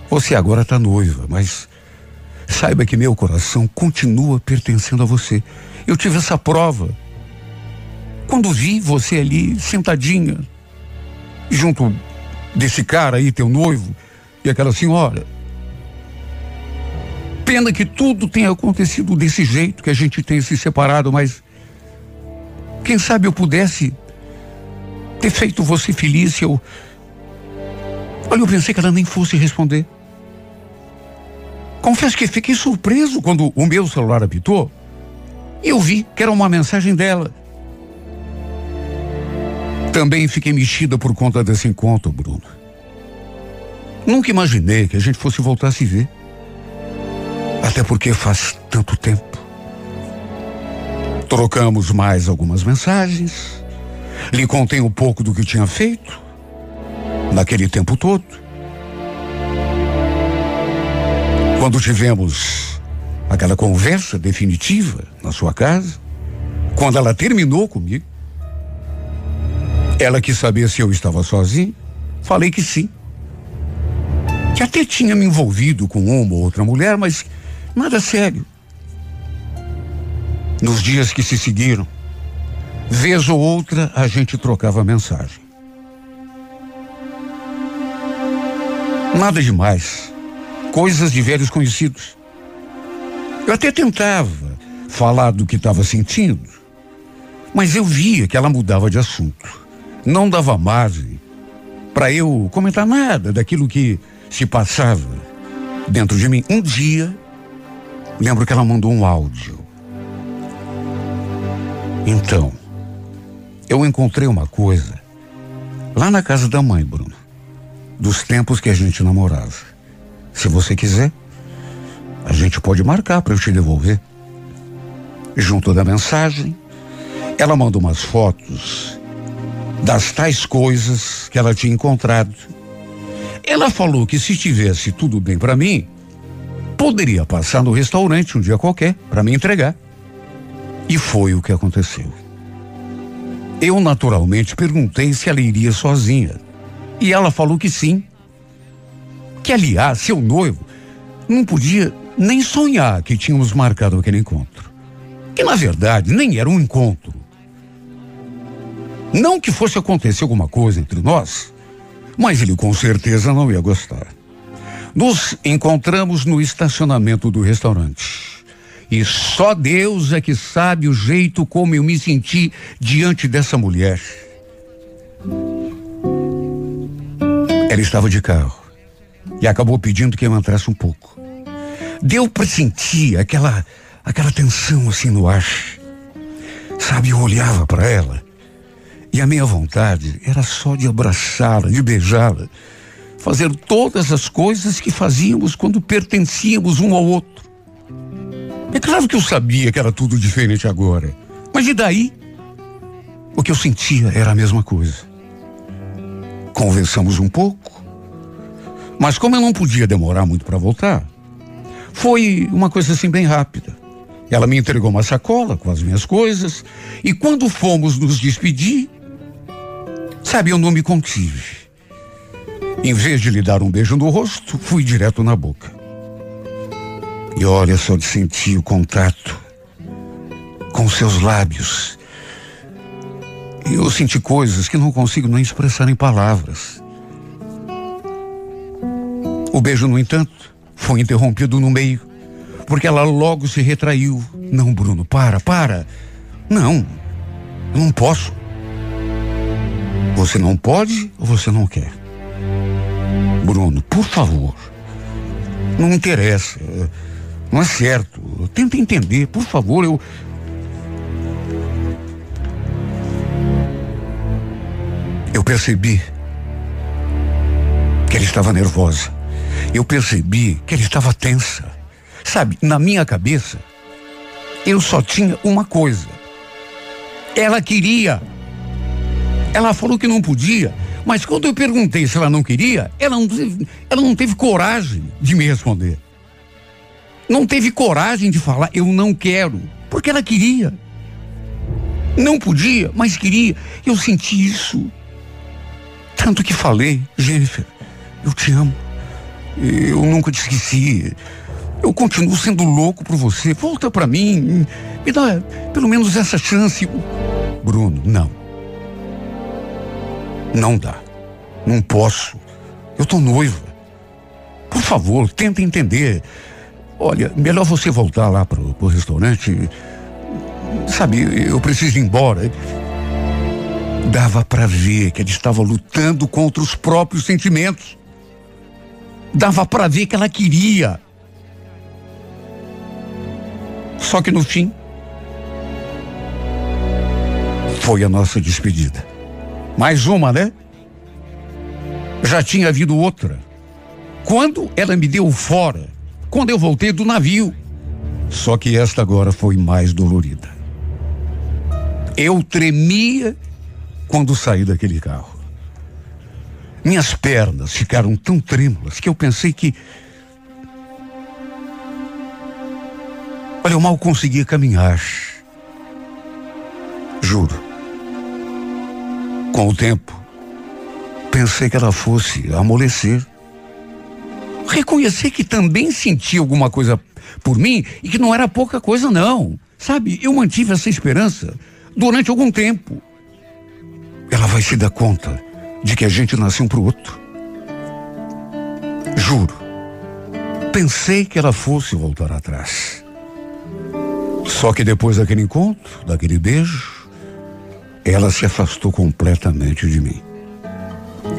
C: Você agora está noiva, mas saiba que meu coração continua pertencendo a você. Eu tive essa prova. Quando vi você ali sentadinha, junto desse cara aí, teu noivo, e aquela senhora. Pena que tudo tenha acontecido desse jeito, que a gente tenha se separado, mas quem sabe eu pudesse ter feito você feliz se eu. Olha, eu pensei que ela nem fosse responder. Confesso que fiquei surpreso quando o meu celular apitou e eu vi que era uma mensagem dela. Também fiquei mexida por conta desse encontro, Bruno. Nunca imaginei que a gente fosse voltar a se ver. Até porque faz tanto tempo. Trocamos mais algumas mensagens. Lhe contei um pouco do que tinha feito naquele tempo todo. Quando tivemos aquela conversa definitiva na sua casa, quando ela terminou comigo, ela quis saber se eu estava sozinho. Falei que sim. Que até tinha me envolvido com uma ou outra mulher, mas nada sério. Nos dias que se seguiram, vez ou outra a gente trocava mensagem. Nada demais coisas de velhos conhecidos. Eu até tentava falar do que estava sentindo, mas eu via que ela mudava de assunto. Não dava margem para eu comentar nada daquilo que se passava dentro de mim. Um dia, lembro que ela mandou um áudio. Então, eu encontrei uma coisa lá na casa da mãe, Bruno, dos tempos que a gente namorava. Se você quiser, a gente pode marcar para eu te devolver. Junto da mensagem, ela manda umas fotos das tais coisas que ela tinha encontrado. Ela falou que se tivesse tudo bem para mim, poderia passar no restaurante um dia qualquer para me entregar. E foi o que aconteceu. Eu naturalmente perguntei se ela iria sozinha. E ela falou que sim que aliás, seu noivo não podia nem sonhar que tínhamos marcado aquele encontro. Que na verdade nem era um encontro. Não que fosse acontecer alguma coisa entre nós, mas ele com certeza não ia gostar. Nos encontramos no estacionamento do restaurante. E só Deus é que sabe o jeito como eu me senti diante dessa mulher. Ela estava de carro e acabou pedindo que eu entrasse um pouco. Deu para sentir aquela aquela tensão assim no ar. Sabe, eu olhava para ela e a minha vontade era só de abraçá-la, de beijá-la, fazer todas as coisas que fazíamos quando pertencíamos um ao outro. É claro que eu sabia que era tudo diferente agora, mas e daí? O que eu sentia era a mesma coisa. Conversamos um pouco, mas como eu não podia demorar muito para voltar, foi uma coisa assim bem rápida. Ela me entregou uma sacola com as minhas coisas e quando fomos nos despedir, sabe, eu não me contive. Em vez de lhe dar um beijo no rosto, fui direto na boca. E olha só de sentir o contato com seus lábios. Eu senti coisas que não consigo nem expressar em palavras. O beijo, no entanto, foi interrompido no meio, porque ela logo se retraiu. Não, Bruno, para, para. Não, eu não posso. Você não pode ou você não quer? Bruno, por favor. Não interessa. Não é certo. Tenta entender, por favor. Eu. Eu percebi que ela estava nervosa eu percebi que ele estava tensa. Sabe, na minha cabeça, eu só tinha uma coisa. Ela queria. Ela falou que não podia, Mas quando eu perguntei se ela não queria, ela não, ela não teve coragem de me responder. Não teve coragem de falar, eu não quero, porque ela queria. Não podia, mas queria. Eu senti isso. Tanto que falei, Jennifer, eu te amo. Eu nunca te esqueci. Eu continuo sendo louco por você. Volta para mim. Me dá pelo menos essa chance. Bruno, não. Não dá. Não posso. Eu tô noiva. Por favor, tenta entender. Olha, melhor você voltar lá pro, pro restaurante. Sabe, eu preciso ir embora. Dava para ver que ele estava lutando contra os próprios sentimentos. Dava para ver que ela queria. Só que no fim, foi a nossa despedida. Mais uma, né? Já tinha havido outra. Quando ela me deu fora, quando eu voltei do navio. Só que esta agora foi mais dolorida. Eu tremia quando saí daquele carro. Minhas pernas ficaram tão trêmulas que eu pensei que. Olha, eu mal conseguia caminhar. Juro. Com o tempo, pensei que ela fosse amolecer. Reconhecer que também sentia alguma coisa por mim e que não era pouca coisa, não. Sabe, eu mantive essa esperança durante algum tempo. Ela vai se dar conta de que a gente nasceu um pro outro. Juro. Pensei que ela fosse voltar atrás. Só que depois daquele encontro, daquele beijo, ela se afastou completamente de mim.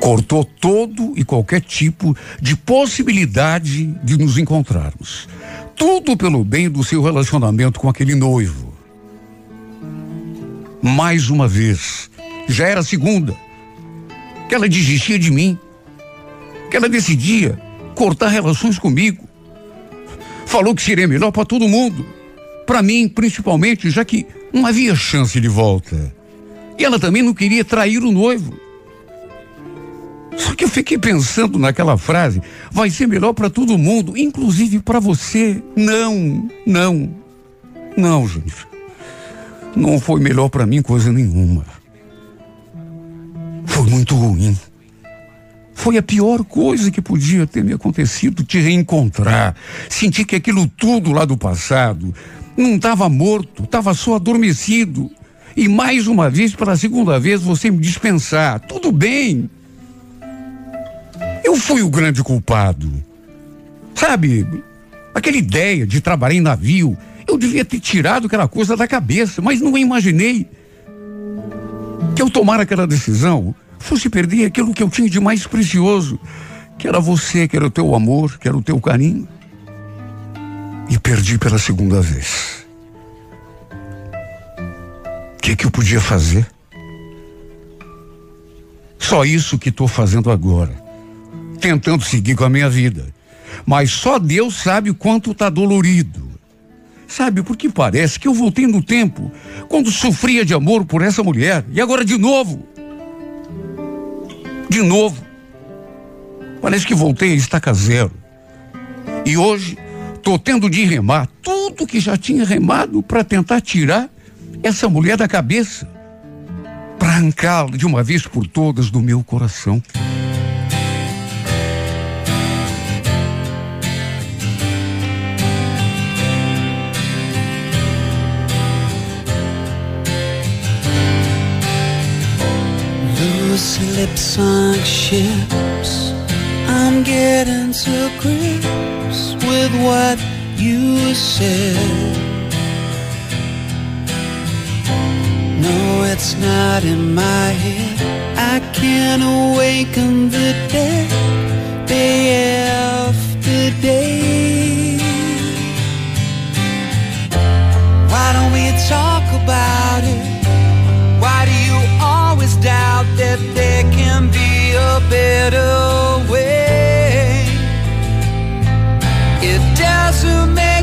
C: Cortou todo e qualquer tipo de possibilidade de nos encontrarmos. Tudo pelo bem do seu relacionamento com aquele noivo. Mais uma vez, já era a segunda, que ela desistia de mim, que ela decidia cortar relações comigo. Falou que seria melhor para todo mundo, para mim principalmente, já que não havia chance de volta. E ela também não queria trair o noivo. Só que eu fiquei pensando naquela frase, vai ser melhor para todo mundo, inclusive para você. Não, não, não, Jennifer. Não foi melhor para mim coisa nenhuma. Foi muito ruim. Foi a pior coisa que podia ter me acontecido, te reencontrar. Sentir que aquilo tudo lá do passado não estava morto, estava só adormecido. E mais uma vez, pela segunda vez, você me dispensar. Tudo bem. Eu fui o grande culpado. Sabe, aquela ideia de trabalhar em navio, eu devia ter tirado aquela coisa da cabeça, mas não imaginei que eu tomar aquela decisão fosse perder aquilo que eu tinha de mais precioso, que era você, que era o teu amor, que era o teu carinho. E perdi pela segunda vez. O que, que eu podia fazer? Só isso que estou fazendo agora. Tentando seguir com a minha vida. Mas só Deus sabe o quanto está dolorido. Sabe, porque parece que eu voltei no tempo, quando sofria de amor por essa mulher, e agora de novo. De novo. Parece que voltei a estaca zero. E hoje, tô tendo de remar tudo que já tinha remado para tentar tirar essa mulher da cabeça, para arrancá-la de uma vez por todas do meu coração.
D: Lips sunk ships. I'm getting to grips with what you said. No, it's not in my head. I can't awaken the dead day after day. Why don't we talk about it? Why do you always doubt that there can be a better way? It doesn't make